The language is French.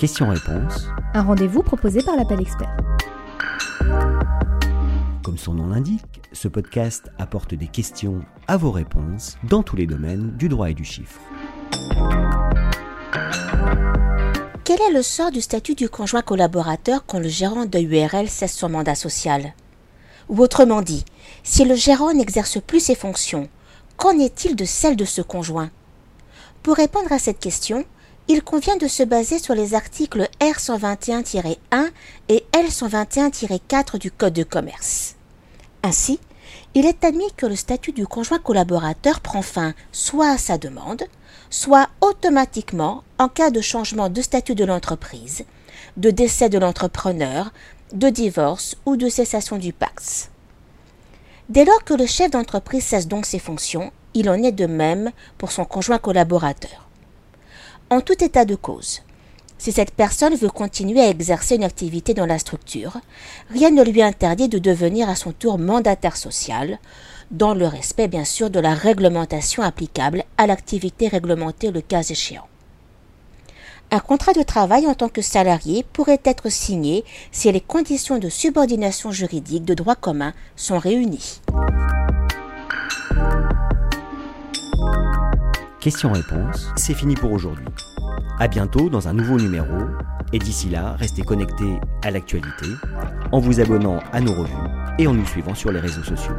Questions-réponses. Un rendez-vous proposé par l'appel expert. Comme son nom l'indique, ce podcast apporte des questions à vos réponses dans tous les domaines du droit et du chiffre. Quel est le sort du statut du conjoint collaborateur quand le gérant de URL cesse son mandat social? Ou autrement dit, si le gérant n'exerce plus ses fonctions, qu'en est-il de celle de ce conjoint? Pour répondre à cette question, il convient de se baser sur les articles R121-1 et L121-4 du Code de commerce. Ainsi, il est admis que le statut du conjoint collaborateur prend fin soit à sa demande, soit automatiquement en cas de changement de statut de l'entreprise, de décès de l'entrepreneur, de divorce ou de cessation du Pax. Dès lors que le chef d'entreprise cesse donc ses fonctions, il en est de même pour son conjoint collaborateur. En tout état de cause, si cette personne veut continuer à exercer une activité dans la structure, rien ne lui interdit de devenir à son tour mandataire social, dans le respect bien sûr de la réglementation applicable à l'activité réglementée le cas échéant. Un contrat de travail en tant que salarié pourrait être signé si les conditions de subordination juridique de droit commun sont réunies. Questions-réponses, c'est fini pour aujourd'hui. À bientôt dans un nouveau numéro et d'ici là, restez connectés à l'actualité en vous abonnant à nos revues et en nous suivant sur les réseaux sociaux.